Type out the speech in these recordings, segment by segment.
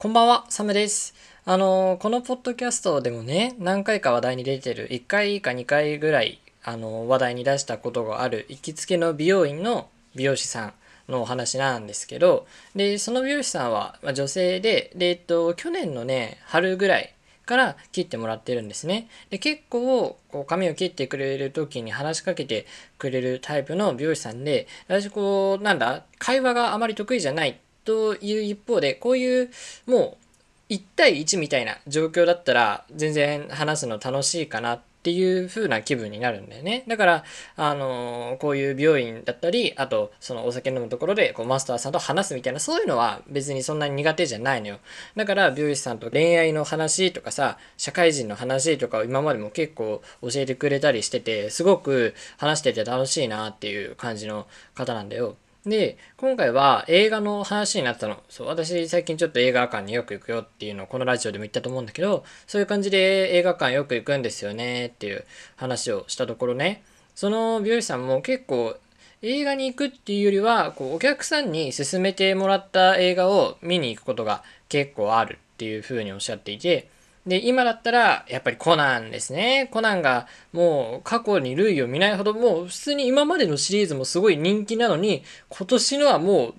こんばんは、サムです。あのこのポッドキャストでもね、何回か話題に出てる、1回か2回ぐらい、あの話題に出したことがある、行きつけの美容院の美容師さんのお話なんですけど、で、その美容師さんはま女性で、で、えっと、去年のね、春ぐらいから切ってもらってるんですね。で、結構、こう、髪を切ってくれる時に話しかけてくれるタイプの美容師さんで、私、こう、なんだ、会話があまり得意じゃないという一方で、こういう、もう、1対1みたいな状況だったら、全然話すの楽しいかなっていう風な気分になるんだよね。だから、あのこういう美容院だったり、あと、そのお酒飲むところで、こう、マスターさんと話すみたいな、そういうのは別にそんなに苦手じゃないのよ。だから、美容師さんと恋愛の話とかさ、社会人の話とかを今までも結構教えてくれたりしてて、すごく話してて楽しいなっていう感じの方なんだよ。で、今回は映画の話になったの。そう、私最近ちょっと映画館によく行くよっていうのをこのラジオでも言ったと思うんだけど、そういう感じで映画館よく行くんですよねっていう話をしたところね、その美容師さんも結構映画に行くっていうよりは、こうお客さんに勧めてもらった映画を見に行くことが結構あるっていうふうにおっしゃっていて、で、今だったら、やっぱりコナンですね。コナンがもう過去に類を見ないほど、もう普通に今までのシリーズもすごい人気なのに、今年のはもう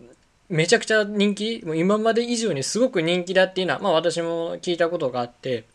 めちゃくちゃ人気、もう今まで以上にすごく人気だっていうのは、まあ私も聞いたことがあって、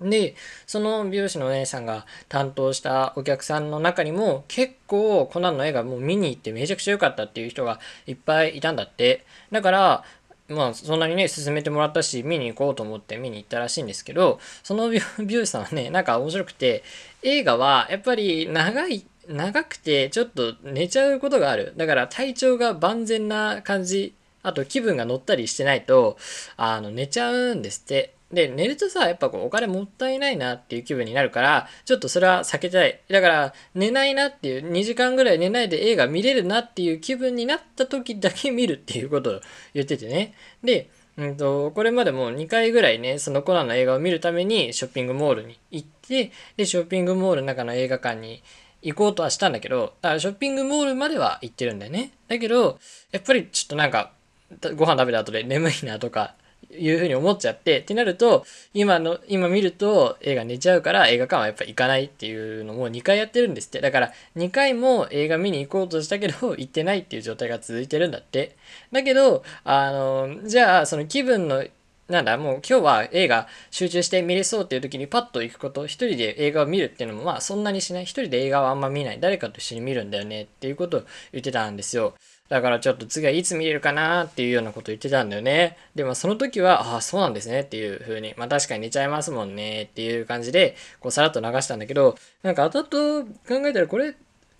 で、その美容師のお姉さんが担当したお客さんの中にも結構コナンの映画もう見に行ってめちゃくちゃ良かったっていう人がいっぱいいたんだって。だから、まあそんなにね、勧めてもらったし、見に行こうと思って見に行ったらしいんですけど、その美容師さんはね、なんか面白くて、映画はやっぱり長い、長くてちょっと寝ちゃうことがある。だから体調が万全な感じ、あと気分が乗ったりしてないと、あの、寝ちゃうんですって。で、寝るとさ、やっぱこうお金もったいないなっていう気分になるから、ちょっとそれは避けたい。だから、寝ないなっていう、2時間ぐらい寝ないで映画見れるなっていう気分になった時だけ見るっていうことを言っててね。で、うんと、これまでも2回ぐらいね、そのコナンの映画を見るためにショッピングモールに行って、で、ショッピングモールの中の映画館に行こうとはしたんだけど、だからショッピングモールまでは行ってるんだよね。だけど、やっぱりちょっとなんか、ご飯食べた後で眠いなとか、いうふうに思っちゃって、ってなると、今の、今見ると映画寝ちゃうから映画館はやっぱ行かないっていうのも2回やってるんですって。だから2回も映画見に行こうとしたけど、行ってないっていう状態が続いてるんだって。だけど、あの、じゃあその気分のなんだ、もう今日は映画集中して見れそうっていう時にパッと行くこと、一人で映画を見るっていうのもまあそんなにしない。一人で映画はあんま見ない。誰かと一緒に見るんだよねっていうことを言ってたんですよ。だからちょっと次はいつ見れるかなっていうようなこと言ってたんだよね。で、まあその時は、ああ、そうなんですねっていう風に、まあ確かに寝ちゃいますもんねっていう感じで、こうさらっと流したんだけど、なんか後々考えたらこれ、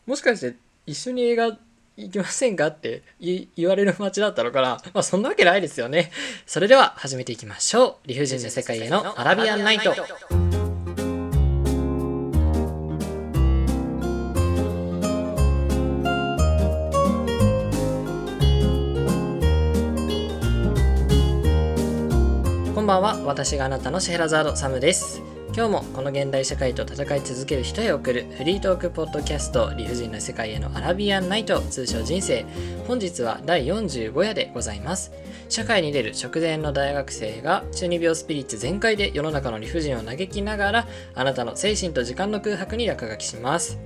もしかして一緒に映画行きませんかって言われる街だったのかなまあそんなわけないですよね。それでは始めていきましょう。理不尽な世界へのアラビアンナイト。ばんは。私があなたのシェラザードサムです。今日もこの現代社会と戦い続ける人へ送るフリートークポッドキャスト理不尽な世界へのアラビアンナイト通称人生本日は第45夜でございます社会に出る直前の大学生が中二病スピリッツ全開で世の中の理不尽を嘆きながらあなたの精神と時間の空白に落書きします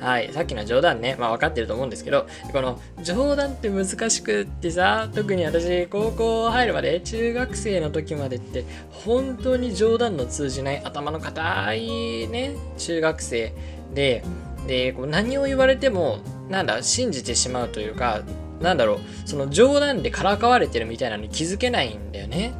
はい、さっきの冗談ね、まあ分かってると思うんですけど、この冗談って難しくってさ、特に私、高校入るまで、中学生の時までって、本当に冗談の通じない頭の固いね、中学生で、で、こう何を言われても、なんだ、信じてしまうというか、なんだろう、その冗談でからかわれてるみたいなのに気づけないんだよね。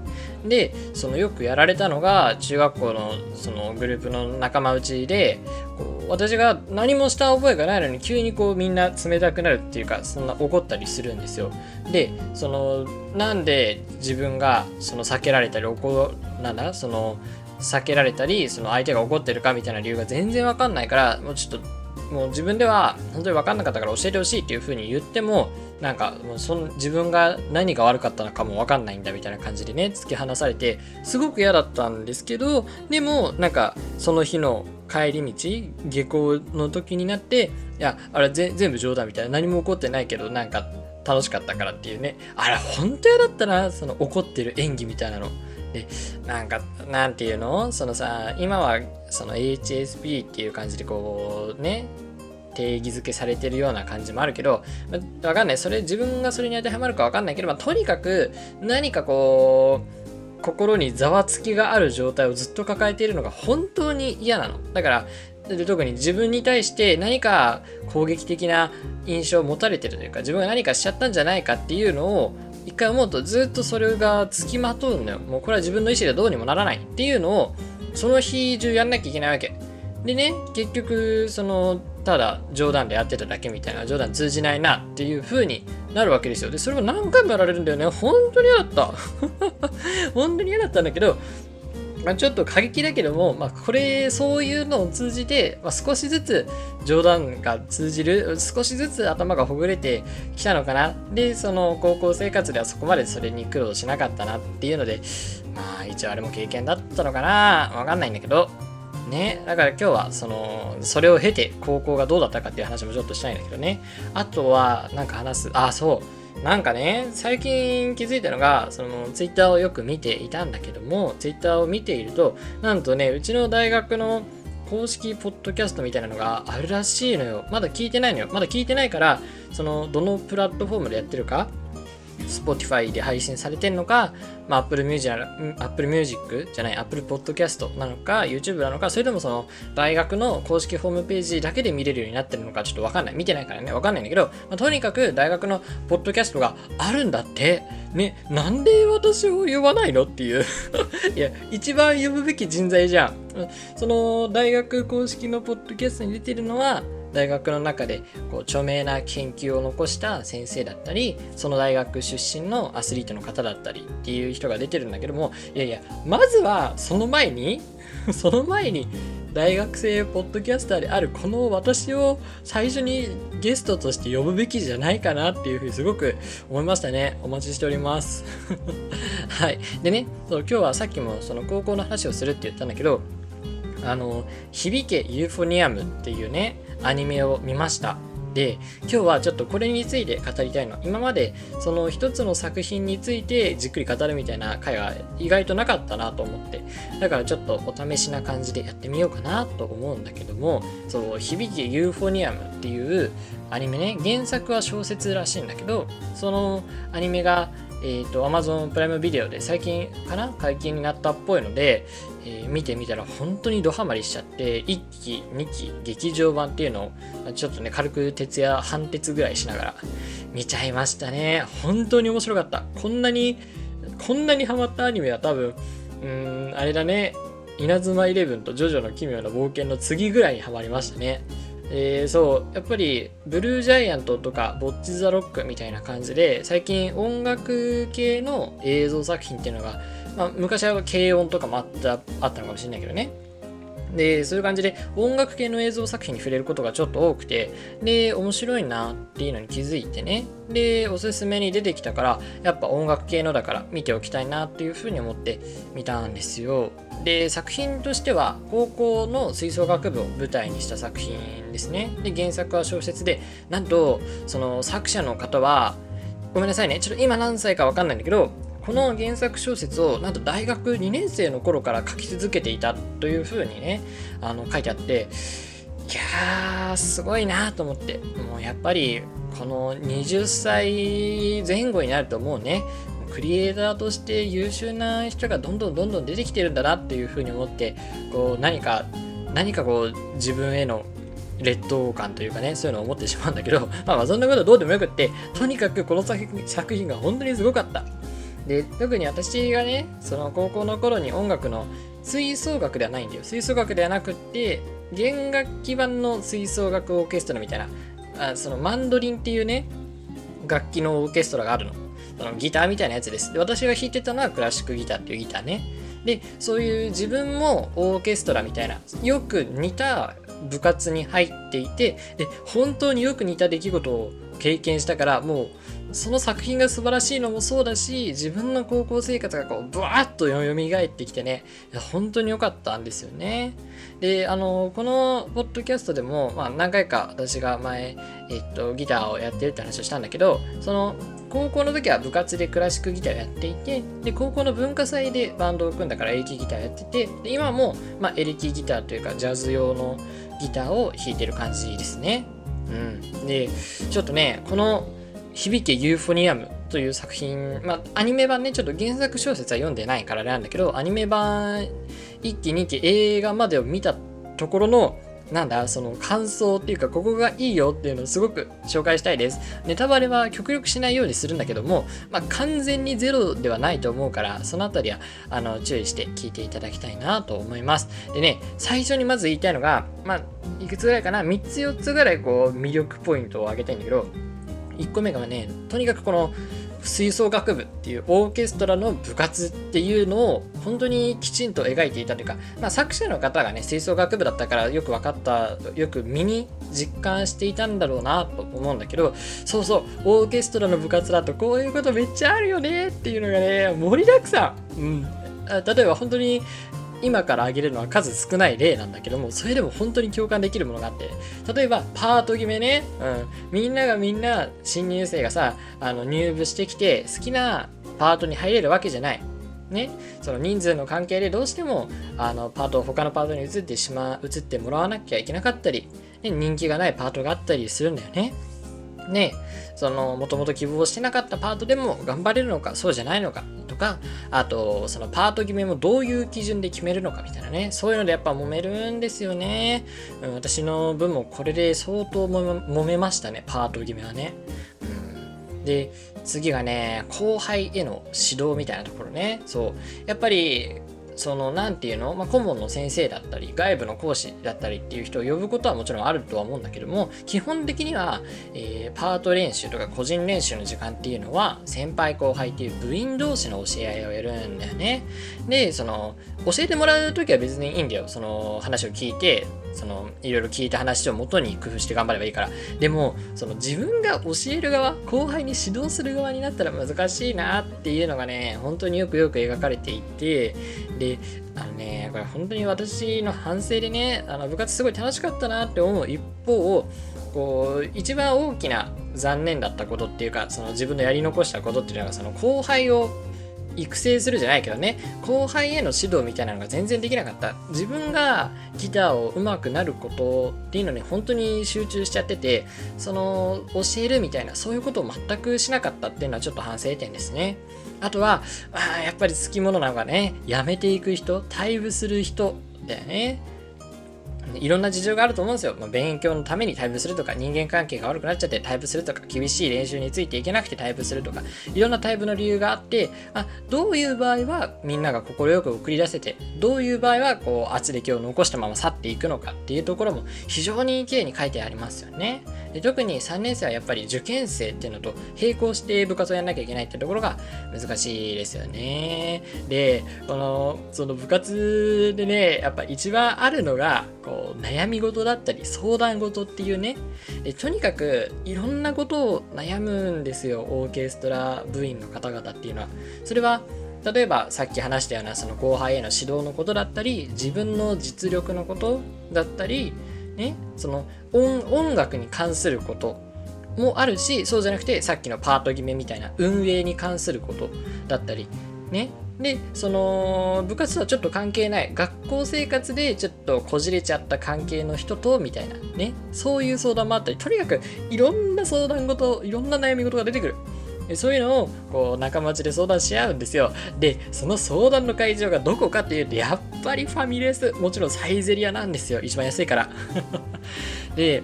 で、そのよくやられたのが、中学校のそのグループの仲間内で、こう私が何もした覚えがないのに急にこうみんな冷たくなるっていうかそんな怒ったりするんですよ。でそのなんで自分がその避けられたり怒なんだその避けられたりその相手が怒ってるかみたいな理由が全然わかんないからもうちょっともう自分では本当に分かんなかったから教えてほしいっていう風に言ってもなんかもうその自分が何が悪かったのかも分かんないんだみたいな感じでね突き放されてすごく嫌だったんですけどでもなんかその日の帰り道下校の時になっていやあれ全部冗談みたいな何も起こってないけどなんか楽しかったからっていうね。あれ本当嫌だったなその怒ってる演技みたいなの。でなんかなんていうの？そのさ今はその HSP っていう感じでこうね定義づけされてるような感じもあるけど、まあ、わかんない。それ自分がそれに当てはまるかわかんないけど、まあ、とにかく何かこう心にざわつきがある状態をずっと抱えているのが本当に嫌なの。だから特に自分に対して何か攻撃的な印象を持たれてるというか自分が何かしちゃったんじゃないかっていうのを一回思うとずっとそれがつきまとうのよ。もうこれは自分の意思でどうにもならない。っていうのをその日中やんなきゃいけないわけ。でね結局そのただ冗談でやってただけみたいな冗談通じないなっていう風になるわけですよ。でそれも何回もやられるんだよね。本当に嫌だった。本当に嫌だったんだけどまあ、ちょっと過激だけども、まあ、これそういうのを通じて、まあ、少しずつ冗談が通じる少しずつ頭がほぐれてきたのかな。でその高校生活ではそこまでそれに苦労しなかったなっていうのでまあ一応あれも経験だったのかな。わかんないんだけど。ね、だから今日はそのそれを経て高校がどうだったかっていう話もちょっとしたいんだけどねあとはなんか話すあそうなんかね、最近気づいたのが、そのツイッターをよく見ていたんだけども、ツイッターを見ていると、なんとね、うちの大学の公式ポッドキャストみたいなのがあるらしいのよ。まだ聞いてないのよ。まだ聞いてないから、その、どのプラットフォームでやってるか Spotify で配信されてるのか、まあ、Apple Music, Apple Music じゃない Apple Podcast なのか YouTube なのかそれともその大学の公式ホームページだけで見れるようになってるのかちょっとわかんない。見てないからね。わかんないんだけど、まあ、とにかく大学のポッドキャストがあるんだって。ねなんで私を呼ばないのっていう。いや一番呼ぶべき人材じゃん。その大学公式のポッドキャストに出てるのは大学の中でこう著名な研究を残した先生だったりその大学出身のアスリートの方だったりっていう人が出てるんだけどもいやいやまずはその前に その前に大学生ポッドキャスターであるこの私を最初にゲストとして呼ぶべきじゃないかなっていうふうにすごく思いましたね。お待ちしております。はい。でね、そう今日はさっきもその高校の話をするって言ったんだけど、あの、響けユーフォニアムっていうね、アニメを見ました。で今日はちょっとこれについて語りたいの。今までその一つの作品についてじっくり語るみたいな回が意外となかったなと思って。だからちょっとお試しな感じでやってみようかなと思うんだけどもそう響きユーフォニアムっていうアニメね。原作は小説らしいんだけどそのアニメがえっ、ー、と Amazon プライムビデオで最近かな？解禁になったっぽいのでえー、見てみたら本当にドハマりしちゃって1期2期劇場版っていうのをちょっとね軽く徹夜半徹ぐらいしながら見ちゃいましたね。本当に面白かった。こんなにこんなにハマったアニメは多分うんあれだね。稲妻イレブンとジョジョの奇妙な冒険の次ぐらいにハマりましたね。えー、そう。やっぱりブルージャイアントとかボッチ・ザ・ロックみたいな感じで最近音楽系の映像作品っていうのがまあ、昔は軽音とかもあったあったのかもしれないけどね。で、そういう感じで音楽系の映像作品に触れることがちょっと多くて、で、面白いなっていうのに気づいてね、で、おすすめに出てきたから、やっぱ音楽系のだから見ておきたいなっていうふうに思って見たんですよ。で、作品としては、高校の吹奏楽部を舞台にした作品ですね。で、原作は小説で、なんと、その作者の方は、ごめんなさいね、ちょっと今何歳かわかんないんだけど、この原作小説をなんと大学2年生の頃から書き続けていたというふうにねあの書いてあっていやーすごいなと思ってもうやっぱりこの20歳前後になるともうねクリエイターとして優秀な人がどんどんどんどん出てきてるんだなっていうふうに思ってこう何か何かこう自分への劣等感というかね、そういうのを思ってしまうんだけど、まあ、そんなことどうでもよくって、とにかくこの作品が本当にすごかった。で特に私がねその高校の頃に音楽の吹奏楽ではないんだよ。吹奏楽ではなくって弦楽器版の吹奏楽オーケストラみたいなあそのマンドリンっていうね楽器のオーケストラがあるの。そのギターみたいなやつです。で私が弾いてたのはクラシックギターっていうギターね。でそういう自分もオーケストラみたいなよく似た部活に入っていてで本当によく似た出来事を経験したからもうその作品が素晴らしいのもそうだし自分の高校生活がこうブワーッと蘇ってきてね本当に良かったんですよね。であのこのポッドキャストでも、まあ、何回か私が前、えっと、ギターをやってるって話をしたんだけどその高校の時は部活でクラシックギターをやっていてで高校の文化祭でバンドを組んだからエレキギターやっててで今も、まあ、エレキギターというかジャズ用のギターを弾いてる感じですね。うん。でちょっとねこの響けユーフォニアムという作品、まあ、アニメ版ね、ちょっと原作小説は読んでないからあれなんだけど、アニメ版1期2期映画までを見たところの、なんだ、その感想っていうか、ここがいいよっていうのをすごく紹介したいです。ネタバレは極力しないようにするんだけども、まあ、完全にゼロではないと思うから、そのあたりはあの注意して聞いていただきたいなと思います。でね、最初にまず言いたいのが、まあ、いくつぐらいかな、3つ4つぐらいこう魅力ポイントを挙げたいんだけど、1個目がね、とにかくこの、吹奏楽部っていうオーケストラの部活っていうのを本当にきちんと描いていたというか、まあ、作者の方がね吹奏楽部だったからよく分かったよく身に実感していたんだろうなと思うんだけどそうそうオーケストラの部活だとこういうことめっちゃあるよねっていうのがね盛りだくさん、うん、例えば本当に今から挙げるのは数少ない例なんだけどもそれでも本当に共感できるものがあって。例えばパート決めね、うん、みんながみんな新入生がさあの入部してきて好きなパートに入れるわけじゃない。ね、その人数の関係でどうしてもあのパートを他のパートに移ってしまう移ってもらわなきゃいけなかったり、ね、人気がないパートがあったりするんだよね。ねそのもともと希望してなかったパートでも頑張れるのかそうじゃないのかとかあとそのパート決めもどういう基準で決めるのかみたいなねそういうのでやっぱ揉めるんですよね、うん、私の分もこれで相当揉めましたねパート決めはね、うん、で次がね後輩への指導みたいなところね。そう。やっぱりその何て言うの、まあ、顧問の先生だったり外部の講師だったりっていう人を呼ぶことはもちろんあるとは思うんだけども基本的には、えー、パート練習とか個人練習の時間っていうのは先輩後輩っていう部員同士の教え合いをやるんだよね。でその教えてもらう時は別にいいんだよ。その話を聞いてそのいろいろ聞いた話をもとに工夫して頑張ればいいから。でもその自分が教える側後輩に指導する側になったら難しいなっていうのがね本当によくよく描かれていて。であのねこれ本当に私の反省でねあの部活すごい楽しかったなって思う一方こう一番大きな残念だったことっていうかその自分のやり残したことっていうのがその後輩を育成するじゃないけどね。後輩への指導みたいなのが全然できなかった。自分がギターを上手くなることっていうのに本当に集中しちゃっててその教えるみたいなそういうことを全くしなかったっていうのはちょっと反省点ですね。あとはあやっぱり好き者なのがね。やめていく人退部する人だよね。いろんな事情があると思うんですよ。まあ、勉強のためにタイプするとか、人間関係が悪くなっちゃってタイプするとか、厳しい練習についていけなくてタイプするとか、いろんなタイプの理由があって、あどういう場合はみんなが快く送り出せて、どういう場合はこう圧力を残したまま去っていくのかっていうところも非常に綺麗に書いてありますよね。で特に3年生はやっぱり受験生っていうのと並行して部活をやんなきゃいけないってところが難しいですよね。で、この、その部活でね、やっぱ一番あるのが、こう、悩み事だったり相談事っていうね、でとにかくいろんなことを悩むんですよ、オーケストラ部員の方々っていうのは。それは、例えばさっき話したようなその後輩への指導のことだったり自分の実力のことだったりね、その音楽に関することもあるしそうじゃなくてさっきのパート決めみたいな運営に関することだったりねでその部活とはちょっと関係ない学校生活でちょっとこじれちゃった関係の人とみたいなねそういう相談もあったりとにかくいろんな相談事いろんな悩み事が出てくるそういうのをこう仲間内で相談し合うんですよ。で、その相談の会場がどこかっていうと、やっぱりファミレス。もちろんサイゼリアなんですよ。一番安いから。で、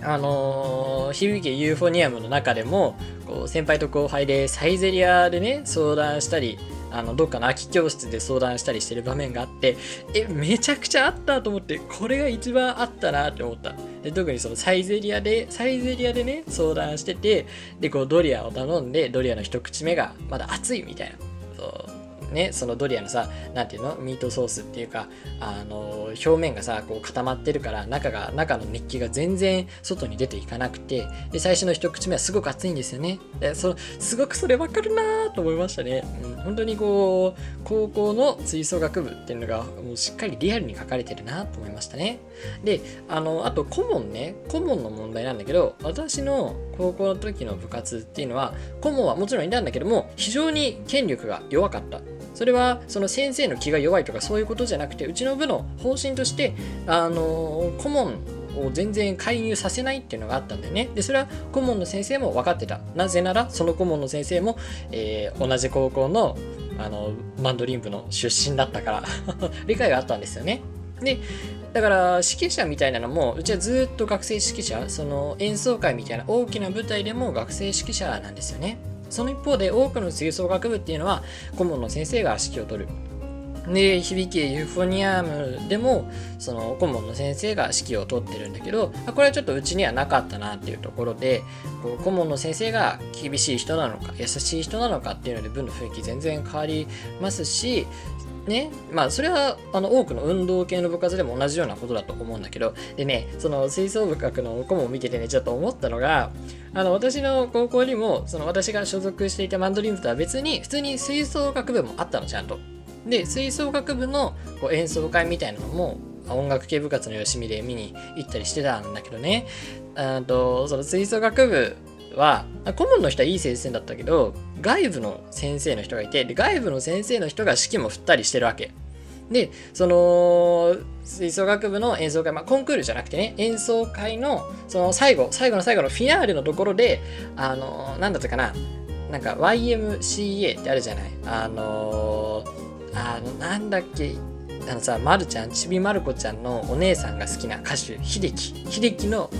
あのー、響けユーフォニアムの中でも、こう先輩と後輩でサイゼリアでね、相談したり、あのどっかの空き教室で相談したりしてる場面があってえめちゃくちゃあったと思ってこれが一番あったなって思った。で特にそのサイゼリアでサイゼリアでね相談しててでこうドリアを頼んでドリアの一口目がまだ熱いみたいな。そう。ねそのドリアのさ何ていうの？ミートソースっていうかあの表面がさこう固まってるから中が中の熱気が全然外に出ていかなくてで最初の一口目はすごく熱いんですよね。でそすごくそれ分かるなと思いましたね、うん、本当にこう高校の吹奏楽部っていうのがもうしっかりリアルに書かれてるなと思いましたね。であのあと顧問ね顧問の問題なんだけど私の高校の時の部活っていうのは顧問はもちろんいたんだけども非常に権力が弱かった。それはその先生の気が弱いとかそういうことじゃなくてうちの部の方針としてあの顧問を全然介入させないっていうのがあったんだよね。で、それは顧問の先生も分かってた。なぜなら、その顧問の先生も、えー、同じ高校のあのマンドリン部の出身だったから 理解があったんですよね。で、だから指揮者みたいなのもうちはずっと学生指揮者その演奏会みたいな大きな舞台でも学生指揮者なんですよねその一方で多くの吹奏楽部っていうのは顧問の先生が指揮を執る。で響きユーフォニアムでもその顧問の先生が指揮を執ってるんだけどこれはちょっとうちにはなかったなっていうところでこう顧問の先生が厳しい人なのか優しい人なのかっていうので文の雰囲気全然変わりますしね、まあそれはあの多くの運動系の部活でも同じようなことだと思うんだけどでねその吹奏楽の顧問を見ててねちょっと思ったのがあの私の高校にもその私が所属していたマンドリン部とは別に普通に吹奏楽部もあったのちゃんと。で吹奏楽部のこう演奏会みたいなのも音楽系部活のよしみで見に行ったりしてたんだけどね。あとその吹奏楽部は顧問の人はいい先生だったけど外部の先生の人がいてで外部の先生の人が指揮も振ったりしてるわけでその吹奏楽部の演奏会、まあ、コンクールじゃなくてね演奏会のその最後最後の最後のフィナーレのところであの何だったかななんか YMCA ってあるじゃないあのあのなんだっけあのさ、まるちゃん、ちびまる子ちゃんのお姉さんが好きな歌手、秀樹。秀樹の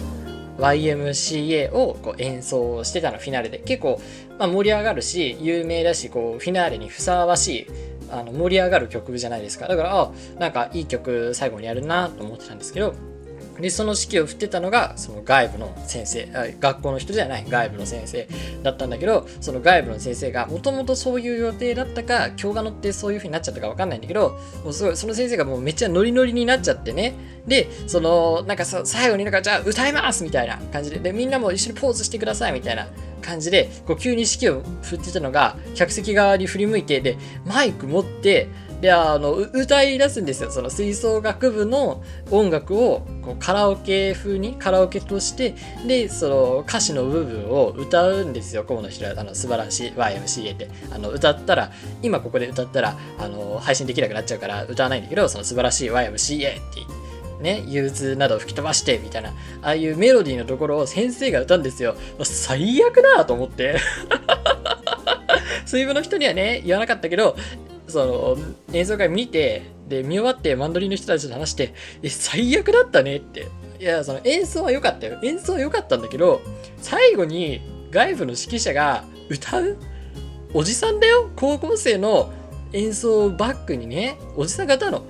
YMCA をこう演奏してたの、フィナーレで。結構、まあ、盛り上がるし、有名だし、こう、フィナーレにふさわしい、あの盛り上がる曲じゃないですか。だから、あ、なんかいい曲最後にやるなと思ってたんですけど、で、その指揮を振ってたのが、その外部の先生、学校の人じゃない外部の先生だったんだけど、その外部の先生が、もともとそういう予定だったか、今日が乗ってそういう風になっちゃったかわかんないんだけど、もうすごい、その先生がもうめっちゃノリノリになっちゃってね、で、その、なんかさ、最後になんか、じゃあ歌いますみたいな感じで、で、みんなも一緒にポーズしてくださいみたいな感じで、こう急に指揮を振ってたのが、客席側に振り向いて、で、マイク持って、であの歌い出すんですよその吹奏楽部の音楽をこうカラオケ風にカラオケとしてでその歌詞の部分を歌うんですよ河野ひらあの素晴らしい YMCA ってあの歌ったら今ここで歌ったらあの配信できなくなっちゃうから歌わないんだけどその素晴らしい YMCA ってね、憂鬱などを吹き飛ばしてみたいな、ああいうメロディーのところを先生が歌うんですよ。最悪だと思って。水分の人にはね、言わなかったけど、その演奏会見てで見終わってマンドリンの人たちと話してえ最悪だったねって。いやその演奏は良かったよ。演奏は良かったんだけど最後に外部の指揮者が歌うおじさんだよ。高校生の演奏バックにねおじさんが歌うの。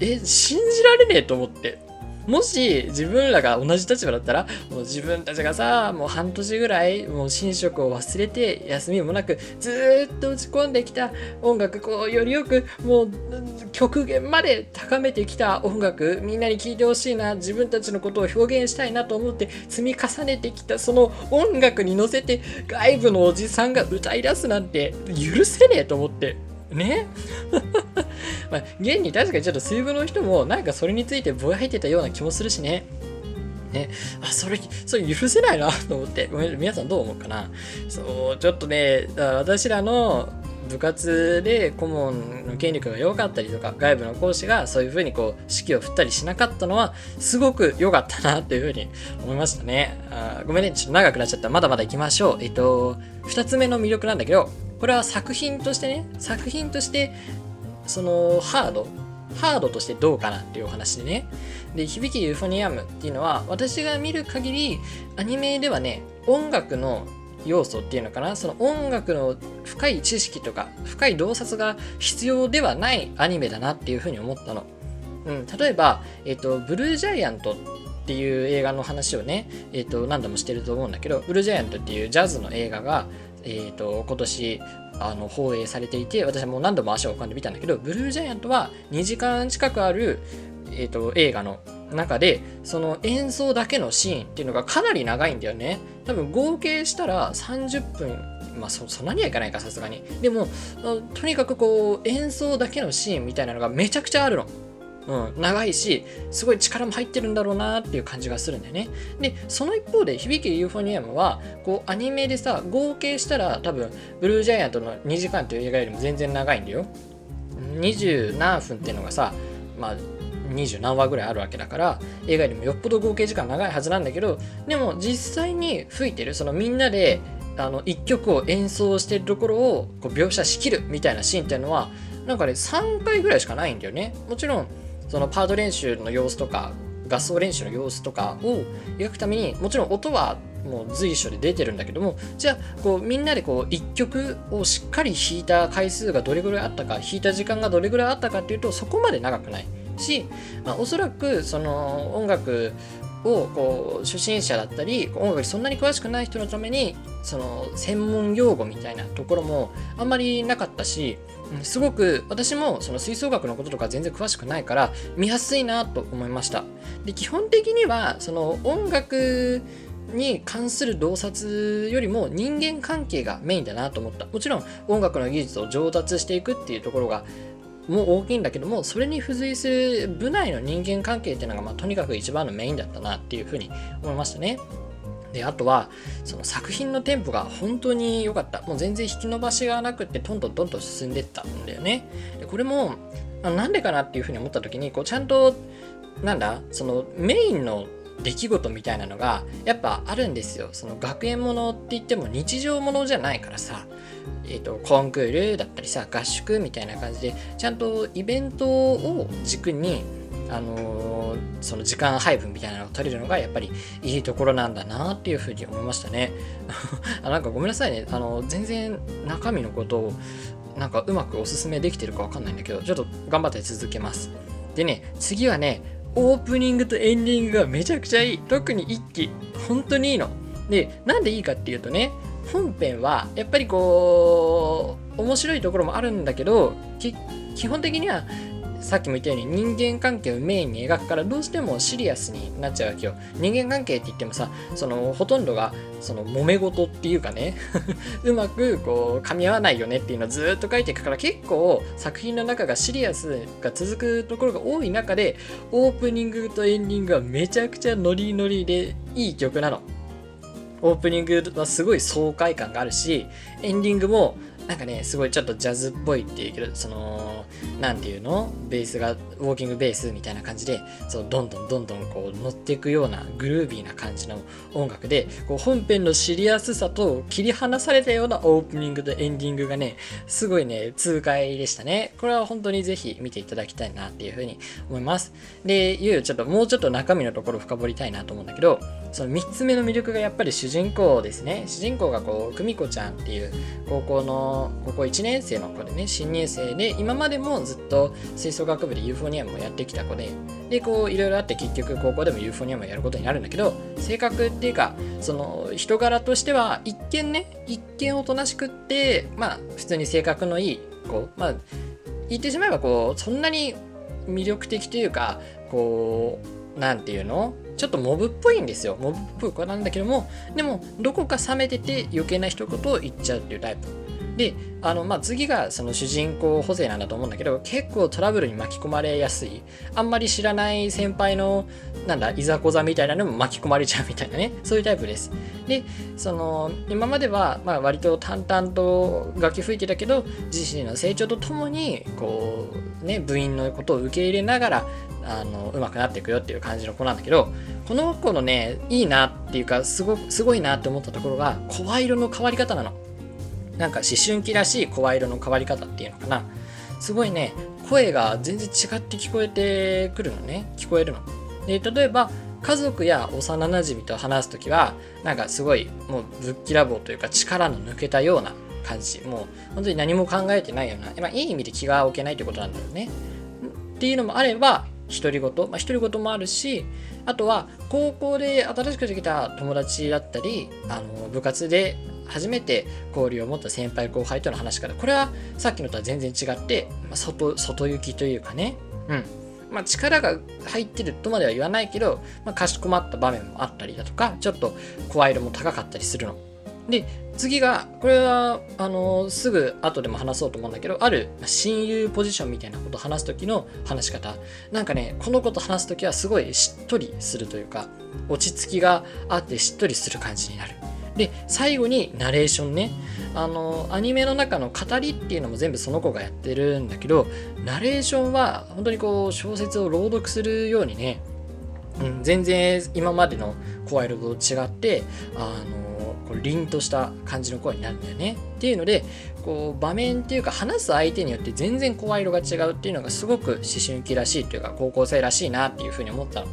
え信じられねえと思って。もし自分らが同じ立場だったらもう自分たちがさもう半年ぐらいもう寝食を忘れて休みもなくずっと打ち込んできた音楽こうよりよくもう極限まで高めてきた音楽みんなに聴いてほしいな自分たちのことを表現したいなと思って積み重ねてきたその音楽に乗せて外部のおじさんが歌い出すなんて許せねえと思ってね まあ、現に確かにちょっと水分の人もなんかそれについてぼやいてたような気もするしね。ね、あ、それ、それ許せないなと思って。ごめん、皆さんどう思うかなそう、ちょっとね、私らの部活で顧問の権力が弱かったりとか、外部の講師がそういうふうにこう、指揮を振ったりしなかったのは、すごく良かったなというふうに思いましたね。あごめんね、ちょっと長くなっちゃった。まだまだ行きましょう。えっと、二つ目の魅力なんだけど、これは作品としてね、作品としてそのハードハードとしてどうかなっていうお話でね。で響きユーフォニアムっていうのは私が見る限りアニメではね音楽の要素っていうのかな。その音楽の深い知識とか深い洞察が必要ではないアニメだなっていうふうに思ったの、うん、例えば、えっ、とブルージャイアントっていう映画の話をね、えっ、と何度もしてると思うんだけどブルージャイアントっていうジャズの映画が、え、ー、と今年あの放映されていて私はもう何度も足を運んでみたんだけどブルージャイアントは2時間近くある、えーと、映画の中でその演奏だけのシーンっていうのがかなり長いんだよね。多分合計したら30分まあそそんなにはいかないかさすがに。でもとにかくこう演奏だけのシーンみたいなのがめちゃくちゃあるの。うん、長いし、すごい力も入ってるんだろうなっていう感じがするんだよね。で、その一方で、響きユーフォニアムは、こう、アニメでさ、合計したら多分、ブルージャイアントの2時間という映画よりも全然長いんだよ。20何分っていうのがさ、まあ、20何話ぐらいあるわけだから映画よりもよっぽど合計時間長いはずなんだけどでも実際に吹いてるそのみんなであの1曲を演奏してるところをこう描写しきるみたいなシーンっていうのはなんかね3回ぐらいしかないんだよねもちろんそのパート練習の様子とか合奏練習の様子とかを描くためにもちろん音はもう随所で出てるんだけどもじゃあこうみんなでこう1曲をしっかり弾いた回数がどれぐらいあったか弾いた時間がどれぐらいあったかっていうとそこまで長くないし、まあ、おそらくその音楽をこう初心者だったり音楽にそんなに詳しくない人のためにその専門用語みたいなところもあんまりなかったしすごく私もその吹奏楽のこととか全然詳しくないから見やすいなと思いました。で基本的にはその音楽に関する洞察よりも人間関係がメインだなと思った。もちろん音楽の技術を上達していくっていうところがもう大きいんだけどもそれに付随する部内の人間関係っていうのが、まあ、とにかく一番のメインだったなっていうふうに思いましたね。であとはその作品のテンポが本当に良かった。もう全然引き伸ばしがなくってトントントンと進んでったんだよね。でこれもなんでかなっていうふうに思った時にこうちゃんとなんだそのメインの出来事みたいなのがやっぱあるんですよ。その学園ものって言っても日常ものじゃないからさ。えーと、コンクールだったりさ合宿みたいな感じでちゃんとイベントを軸にあの、その時間配分みたいなのが取れるのがやっぱりいいところなんだなっていうふうに思いましたね。あなんかごめんなさいねあの全然中身のことをなんかうまくおすすめできてるかわかんないんだけどちょっと頑張って続けます。でね次はねオープニングとエンディングがめちゃくちゃいい特に1期本当にいいの。でなんでいいかっていうとね本編はやっぱりこう面白いところもあるんだけど基本的にはさっきも言ったように人間関係をメインに描くからどうしてもシリアスになっちゃうわけよ。人間関係って言ってもさそのほとんどがその揉め事っていうかね うまくこう噛み合わないよねっていうのをずっと書いていくから結構作品の中がシリアスが続くところが多い中でオープニングとエンディングはめちゃくちゃノリノリでいい曲なの。オープニングはすごい爽快感があるし、エンディングもなんかね、すごいちょっとジャズっぽいっていうけど、その、なんていうの？ベースが、ウォーキングベースみたいな感じで、そう、どんどんどんどんこう乗っていくようなグルービーな感じの音楽で、こう本編のシリアスさと切り離されたようなオープニングとエンディングがね、すごいね、痛快でしたね。これは本当にぜひ見ていただきたいなっていうふうに思います。で、いう、ちょっともうちょっと中身のところ深掘りたいなと思うんだけど、その3つ目の魅力がやっぱり主人公ですね。主人公がこう、久美子ちゃんっていう高校の高校1年生の子でね新入生で今までもずっと吹奏楽部でユーフォニアムをやってきた子ででこういろいろあって結局高校でもユーフォニアムをやることになるんだけど性格っていうかその人柄としては一見ね一見おとなしくってまあ普通に性格のいい子まあ言ってしまえばこうそんなに魅力的というかこう何て言うの？ちょっとモブっぽいんですよ。モブっぽい子なんだけども、でも、どこか冷めてて余計な一言を言っちゃうっていうタイプ。で、あの、まあ、次がその主人公補正なんだと思うんだけど、結構トラブルに巻き込まれやすい。あんまり知らない先輩の、なんだ、いざこざみたいなのも巻き込まれちゃうみたいなね、そういうタイプです。で、その、今までは、まあ、割と淡々と楽器吹いてたけど、自身の成長とともに、こう、ね、部員のことを受け入れながら、あの、上手くなっていくよっていう感じの子なんだけど、この子のね、いいなっていうか、すご、すごいなって思ったところが、声色の変わり方なの。なんか思春期らしい声色の変わり方っていうのかな。すごいね声が全然違って聞こえてくるのね。聞こえるの。で例えば家族や幼なじみと話す時はなんかすごいもうぶっきらぼうというか力の抜けたような感じ。もう本当に何も考えてないような、まあ、いい意味で気が置けないってことなんだよね。っていうのもあれば独り言。まあ独り言もあるしあとは高校で新しくできた友達だったりあの部活で初めて交流を持った先輩後輩との話し方これはさっきのとは全然違って、まあ、外外行きというかね。うん。まあ、力が入ってるとまでは言わないけど、まあ、かしこまった場面もあったりだとかちょっと声色も高かったりするの。で次がこれはあのすぐ後でも話そうと思うんだけどある親友ポジションみたいなことを話す時の話し方。なんかねこのこと話す時はすごいしっとりするというか落ち着きがあってしっとりする感じになるで最後にナレーションねあのアニメの中の語りっていうのも全部その子がやってるんだけどナレーションは本当にこう小説を朗読するようにね、うん、全然今までの声色と違ってあのこう凛とした感じの声になるんだよねっていうのでこう場面っていうか話す相手によって全然声色が違うっていうのがすごく思春期らしいというか高校生らしいなっていうふうに思ったの。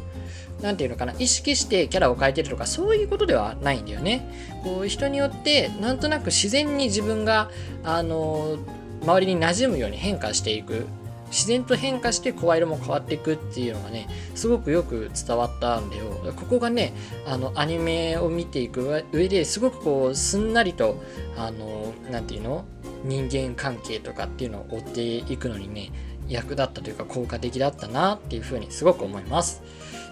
何て言うのかな意識してキャラを変えてるとかそういうことではないんだよね。こう人によってなんとなく自然に自分があの周りに馴染むように変化していく自然と変化して声色も変わっていくっていうのがねすごくよく伝わったんだよここがねあのアニメを見ていく上ですごくこうすんなりとあの何て言うの人間関係とかっていうのを追っていくのにね役立ったというか効果的だったなっていうふうにすごく思います。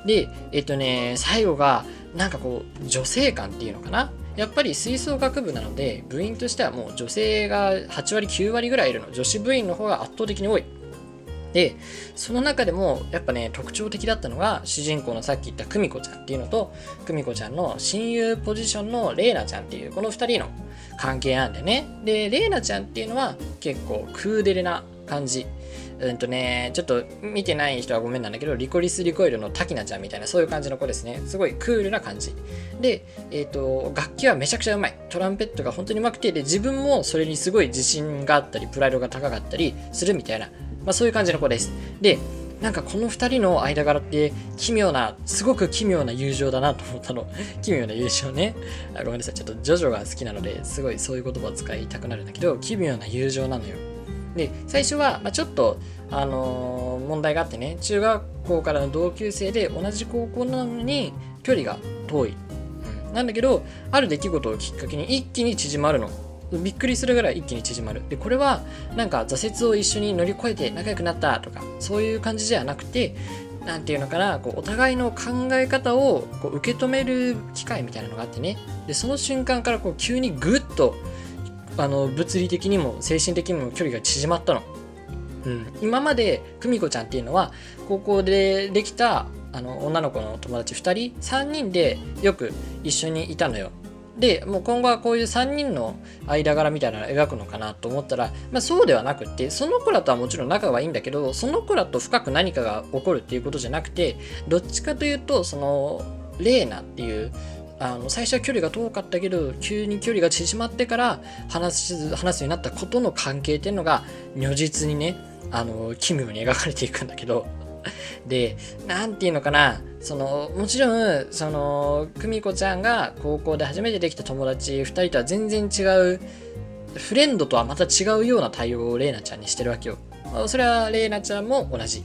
で、えっとね、最後が、なんかこう、女性感っていうのかな？やっぱり吹奏楽部なので、部員としてはもう女性が8割、9割ぐらいいるの。女子部員の方が圧倒的に多い。で、その中でもやっぱね、特徴的だったのが、主人公のさっき言った久美子ちゃんっていうのと、久美子ちゃんの親友ポジションの玲奈ちゃんっていう、この2人の関係なんだよね。で、玲奈ちゃんっていうのは結構クーデレな感じ。うんとね、ちょっと見てない人はごめんなんだけど、リコリス・リコイルの滝菜ちゃんみたいな、そういう感じの子ですね。すごいクールな感じ。で、えっ、ー、と、楽器はめちゃくちゃうまい。トランペットが本当にうまくて、で、自分もそれにすごい自信があったり、プライドが高かったりするみたいな、まあそういう感じの子です。で、なんかこの2人の間柄って奇妙な、すごく奇妙な友情だなと思ったの。奇妙な友情ね。あごめんなさい。ちょっとジョジョが好きなので、すごいそういう言葉を使いたくなるんだけど、奇妙な友情なのよ。で最初は、まあ、ちょっと、あのー、問題があってね中学校からの同級生で同じ高校なのに距離が遠い、うん、なんだけどある出来事をきっかけに一気に縮まるの。びっくりするぐらい一気に縮まる。でこれはなんか挫折を一緒に乗り越えて仲良くなったとかそういう感じじゃなくて何て言うのかなこうお互いの考え方をこう受け止める機会みたいなのがあってね。でその瞬間からこう急にグッとあの物理的にも精神的にも距離が縮まったの。うん、今まで久美子ちゃんっていうのは高校でできたあの女の子の友達2人3人でよく一緒にいたのよ。でもう今後はこういう3人の間柄みたいなのを描くのかなと思ったら、まあ、そうではなくってその子らとはもちろん仲はいいんだけどその子らと深く何かが起こるっていうことじゃなくてどっちかというとそのレーナっていうあの最初は距離が遠かったけど急に距離が縮まってから話す話すようになったことの関係っていうのが如実にねあの奇妙に描かれていくんだけど。で何て言うのかなそのもちろんその久美子ちゃんが高校で初めてできた友達2人とは全然違うフレンドとはまた違うような対応を玲奈ちゃんにしてるわけよ。それは玲奈ちゃんも同じ。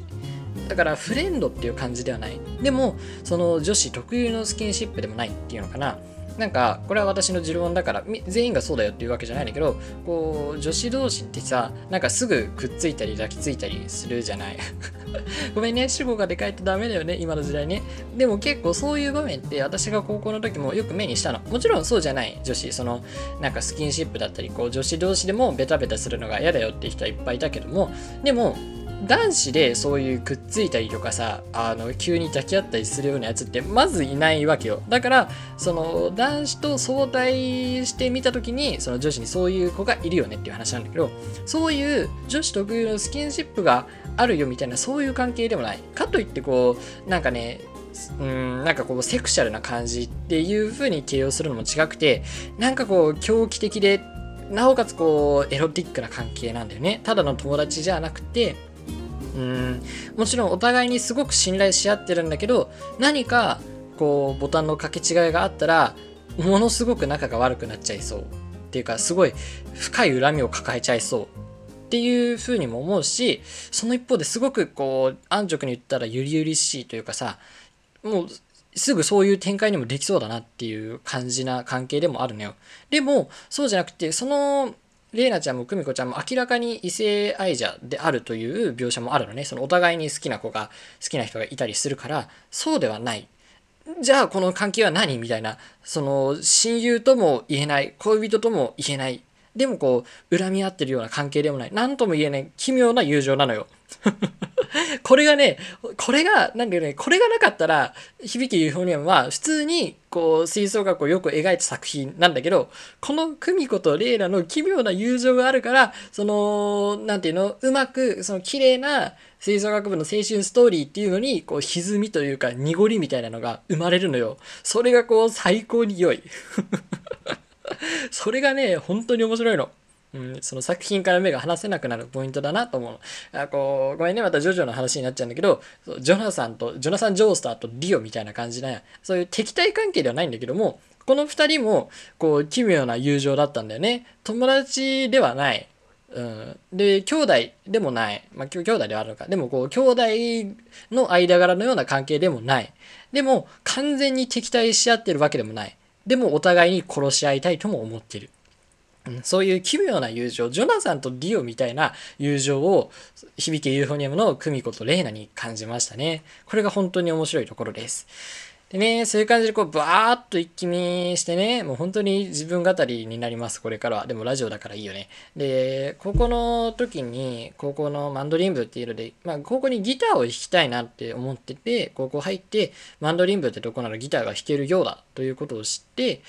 だからフレンドっていう感じではない。でもその女子特有のスキンシップでもないっていうのかな。なんかこれは私の持論だから全員がそうだよっていうわけじゃないんだけどこう女子同士ってさなんかすぐくっついたり抱きついたりするじゃない。ごめんね主語がでかいとダメだよね今の時代ね。でも結構そういう場面って私が高校の時もよく目にしたの。もちろんそうじゃない女子。そのなんかスキンシップだったりこう女子同士でもベタベタするのが嫌だよって人はいっぱいいたけども。でも男子でそういうくっついたりとかさあの急に抱き合ったりするようなやつってまずいないわけよ。だからその男子と相対してみた時にその女子にそういう子がいるよねっていう話なんだけどそういう女子特有のスキンシップがあるよみたいなそういう関係でもない。かといってこうなんかねうんなんかこうセクシャルな感じっていう風に形容するのも違くてなんかこう狂気的でなおかつこうエロティックな関係なんだよね。ただの友達じゃなくてうん。もちろんお互いにすごく信頼し合ってるんだけど何かこうボタンの掛け違いがあったらものすごく仲が悪くなっちゃいそう。っていうかすごい深い恨みを抱えちゃいそう。っていうふうにも思うしその一方ですごくこう安直に言ったらゆりゆりしいというかさもうすぐそういう展開にもできそうだなっていう感じな関係でもあるのよ。でも、そうじゃなくて、その、レイナちゃんも久美子ちゃんも明らかに異性愛者であるという描写もあるのね。そのお互いに好きな子が、好きな人がいたりするから、そうではない。じゃあこの関係は何みたいな、その親友とも言えない、恋人とも言えない、でもこう、恨み合ってるような関係でもない、何とも言えない奇妙な友情なのよ。これがね、これが、なんだよね、これがなかったら、響きユーフォニアムは普通に、こう、吹奏楽をよく描いた作品なんだけど、この久美子とレイラの奇妙な友情があるから、その、なんていうの、うまく、その綺麗な吹奏楽部の青春ストーリーっていうのに、こう、歪みというか、濁りみたいなのが生まれるのよ。それがこう、最高に良い。それがね、本当に面白いの。うん、その作品から目が離せなくなるポイントだなと思う。あこうごめんね、またジョジョの話になっちゃうんだけど、ジョナサンと、ジョナサン・ジョースターとリオみたいな感じな、そういう敵対関係ではないんだけども、この2人も、こう、奇妙な友情だったんだよね。友達ではない。うん、で、兄弟でもない。まあ、兄弟ではあるのか。でも、こう、兄弟の間柄のような関係でもない。でも、完全に敵対し合ってるわけでもない。でも、お互いに殺し合いたいとも思ってる。そういう奇妙な友情、ジョナサンとディオみたいな友情を響けユーフォニアムのクミコとレイナに感じましたね。これが本当に面白いところです。でね、そういう感じでこうバーッと一気見してね、もう本当に自分語りになります、これからは。でもラジオだからいいよね。で、高校の時に、高校のマンドリン部っていうので、まあ高校にギターを弾きたいなって思ってて、高校入って、マンドリン部ってとこならギターが弾けるようだということを知って、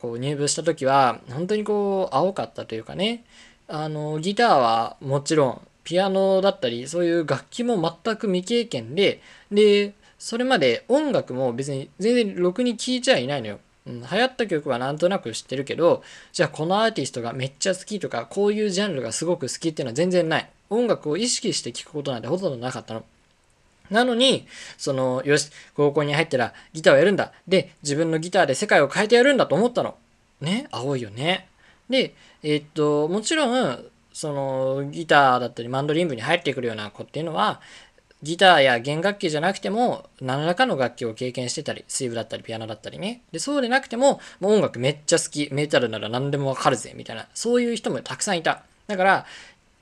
こう入部した時は本当にこう青かったというかね。あのギターはもちろんピアノだったりそういう楽器も全く未経験ででそれまで音楽も別に全然ろくに聴いちゃいないのよ。うん、流行った曲はなんとなく知ってるけどじゃあこのアーティストがめっちゃ好きとかこういうジャンルがすごく好きっていうのは全然ない。音楽を意識して聴くことなんてほとんどなかったの。なのに、その、よし、高校に入ったらギターをやるんだ。で、自分のギターで世界を変えてやるんだと思ったの。ね、青いよね。で、えー、っと、もちろん、その、ギターだったりマンドリン部に入ってくるような子っていうのは、ギターや弦楽器じゃなくても、何らかの楽器を経験してたり、水部だったり、ピアノだったりね。で、そうでなくても、もう音楽めっちゃ好き、メタルなら何でもわかるぜ、みたいな、そういう人もたくさんいた。だから、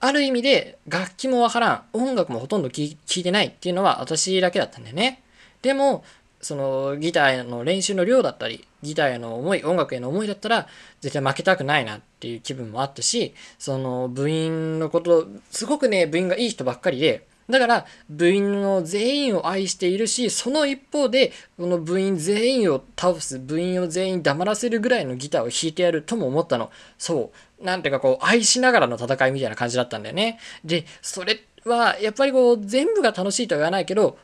ある意味で楽器もわからん、音楽もほとんど聴いてないっていうのは私だけだったんだよね。でも、そのギターの練習の量だったり、ギターへの思い、音楽への思いだったら、絶対負けたくないなっていう気分もあったし、その部員のこと、すごくね、部員がいい人ばっかりで、だから、部員の全員を愛しているし、その一方で、この部員全員を倒す、部員を全員黙らせるぐらいのギターを弾いてやるとも思ったの。そう。なんていうかこう、愛しながらの戦いみたいな感じだったんだよね。で、それは、やっぱりこう、全部が楽しいとは言わないけど、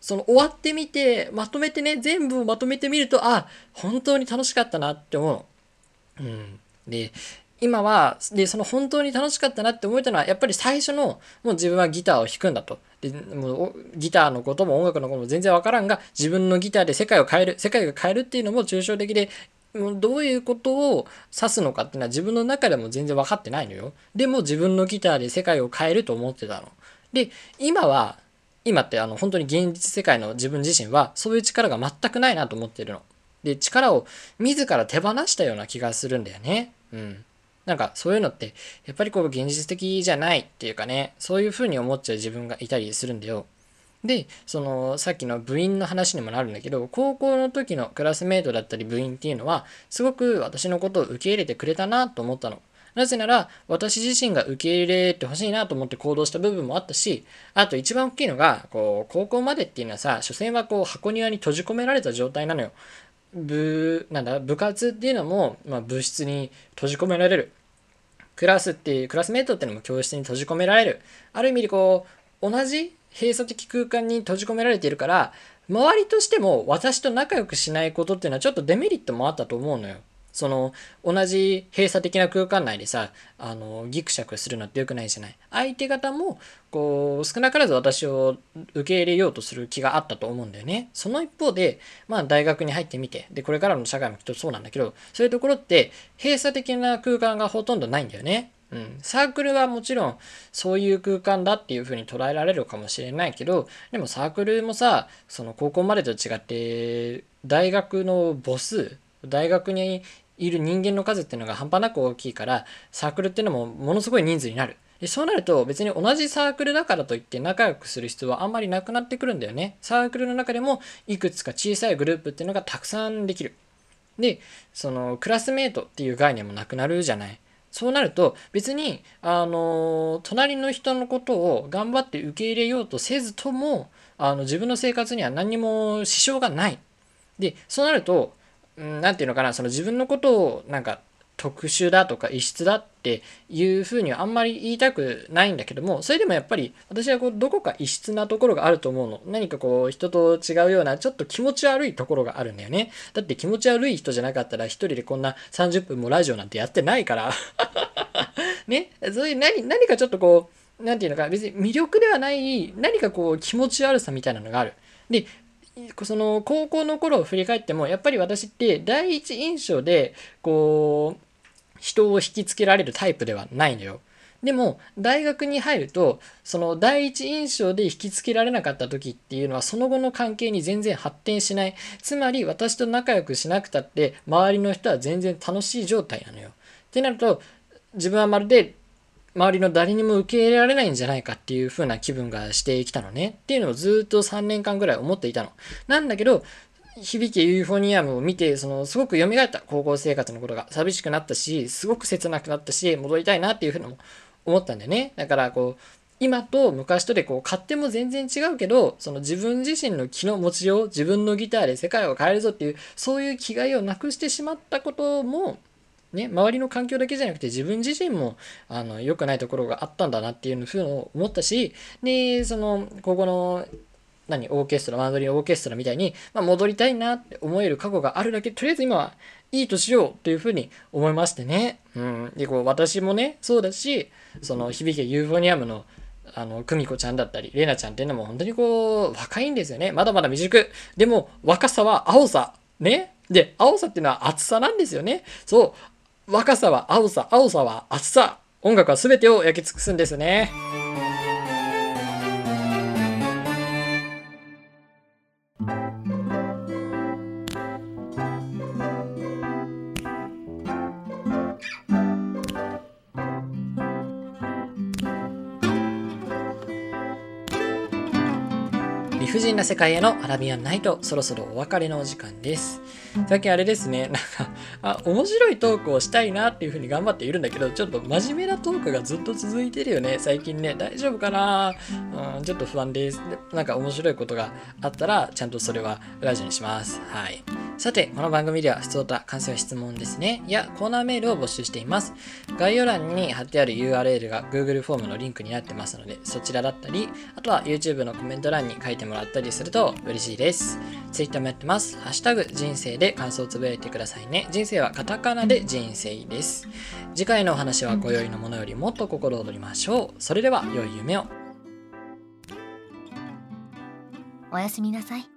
その終わってみて、まとめてね、全部をまとめてみると、あ、本当に楽しかったなって思う。うん。で、今は、で、その本当に楽しかったなって思えたのは、やっぱり最初の、もう自分はギターを弾くんだと。でもうギターのことも音楽のことも全然わからんが、自分のギターで世界を変える、世界が変えるっていうのも抽象的で、どういうことを指すのかっていうのは自分の中でも全然分かってないのよ。でも自分のギターで世界を変えると思ってたの。で、今は、今ってあの本当に現実世界の自分自身はそういう力が全くないなと思ってるの。で、力を自ら手放したような気がするんだよね。うん。なんかそういうのってやっぱりこう現実的じゃないっていうかねそういうふうに思っちゃう自分がいたりするんだよ。でそのさっきの部員の話にもなるんだけど高校の時のクラスメートだったり部員っていうのはすごく私のことを受け入れてくれたなと思ったの。なぜなら私自身が受け入れてほしいなと思って行動した部分もあったしあと一番大きいのがこう高校までっていうのはさ所詮はこう箱庭に閉じ込められた状態なのよ。部、なんだ、部活っていうのも、まあ、部室に閉じ込められる。クラスっていう、クラスメートっていうのも教室に閉じ込められる。ある意味でこう、同じ閉鎖的空間に閉じ込められているから、周りとしても私と仲良くしないことっていうのはちょっとデメリットもあったと思うのよ。その同じ閉鎖的な空間内でさあのギクシャクするのって良くないじゃない？相手方もこう少なからず私を受け入れようとする気があったと思うんだよね。その一方でまあ大学に入ってみてでこれからの社会もきっとそうなんだけどそういうところって閉鎖的な空間がほとんどないんだよね。うん、サークルはもちろんそういう空間だっていう風に捉えられるかもしれないけどでもサークルもさその高校までと違って大学の母数大学にいる人間の数っていうのが半端なく大きいからサークルっていうのもものすごい人数になる。でそうなると別に同じサークルだからといって仲良くする必要はあんまりなくなってくるんだよね。サークルの中でもいくつか小さいグループっていうのがたくさんできる。でそのクラスメートっていう概念もなくなるじゃない。そうなると別にあの隣の人のことを頑張って受け入れようとせずともあの自分の生活には何にも支障がない。でそうなると何て言うのかなその自分のことをなんか特殊だとか異質だっていうふうにはあんまり言いたくないんだけどもそれでもやっぱり私はこうどこか異質なところがあると思うの。何かこう人と違うようなちょっと気持ち悪いところがあるんだよね。だって気持ち悪い人じゃなかったら一人でこんな30分もラジオなんてやってないから。ね。そういう何何かちょっとこう何て言うのか別に魅力ではない何かこう気持ち悪さみたいなのがある。でその高校の頃を振り返ってもやっぱり私って第一印象でこう人を引きつけられるタイプではないのよ。でも大学に入るとその第一印象で引きつけられなかった時っていうのはその後の関係に全然発展しないつまり私と仲良くしなくたって周りの人は全然楽しい状態なのよ。ってなると自分はまるで周りの誰にも受け入れられないんじゃないかっていう風な気分がしてきたのねっていうのをずっと3年間ぐらい思っていたの。なんだけど響けユーフォニアムを見て、その、すごく蘇った高校生活のことが寂しくなったし、すごく切なくなったし、戻りたいなっていうふうにも思ったんだよね。だから、こう、今と昔とでこう勝手も全然違うけどその自分自身の気の持ちよう自分のギターで世界を変えるぞっていうそういう気概をなくしてしまったこともね周りの環境だけじゃなくて自分自身もあの良くないところがあったんだなっていうふうに思ったしでそのここの何オーケストラマドリンオーケストラみたいに、まあ、戻りたいなって思える過去があるだけとりあえず今はいいとしようっていうふうに思いましてね。うん、でこう私もねそうだしその響けユーフォニアムのあの久美子ちゃんだったり玲奈ちゃんっていうのも本当にこう若いんですよね。まだまだ未熟。でも若さは青さ。ね。で青さっていうのは厚さなんですよね。そう。若さは青さ青さは厚さ音楽は全てを焼き尽くすんですね。な世界へのアラビアンナイト、そろそろお別れのお時間です。最近あれですね、なんか、あ、面白いトークをしたいなっていうふうに頑張っているんだけど、ちょっと真面目なトークがずっと続いてるよね、最近ね。大丈夫かな？うん、ちょっと不安です。なんか面白いことがあったら、ちゃんとそれはラジオにします。はい。さて、この番組では、普通と感想や質問ですね、やコーナーメールを募集しています。概要欄に貼ってある URL が Google フォームのリンクになってますので、そちらだったり、あとは YouTube のコメント欄に書いてもらったりすると嬉しいです。Twitter もやってます。ハッシュタグ人生で感想をつぶやいてくださいね。人生はカタカナで人生です。次回のお話は今宵のものよりもっと心躍りましょう。それでは良い夢を。おやすみなさい。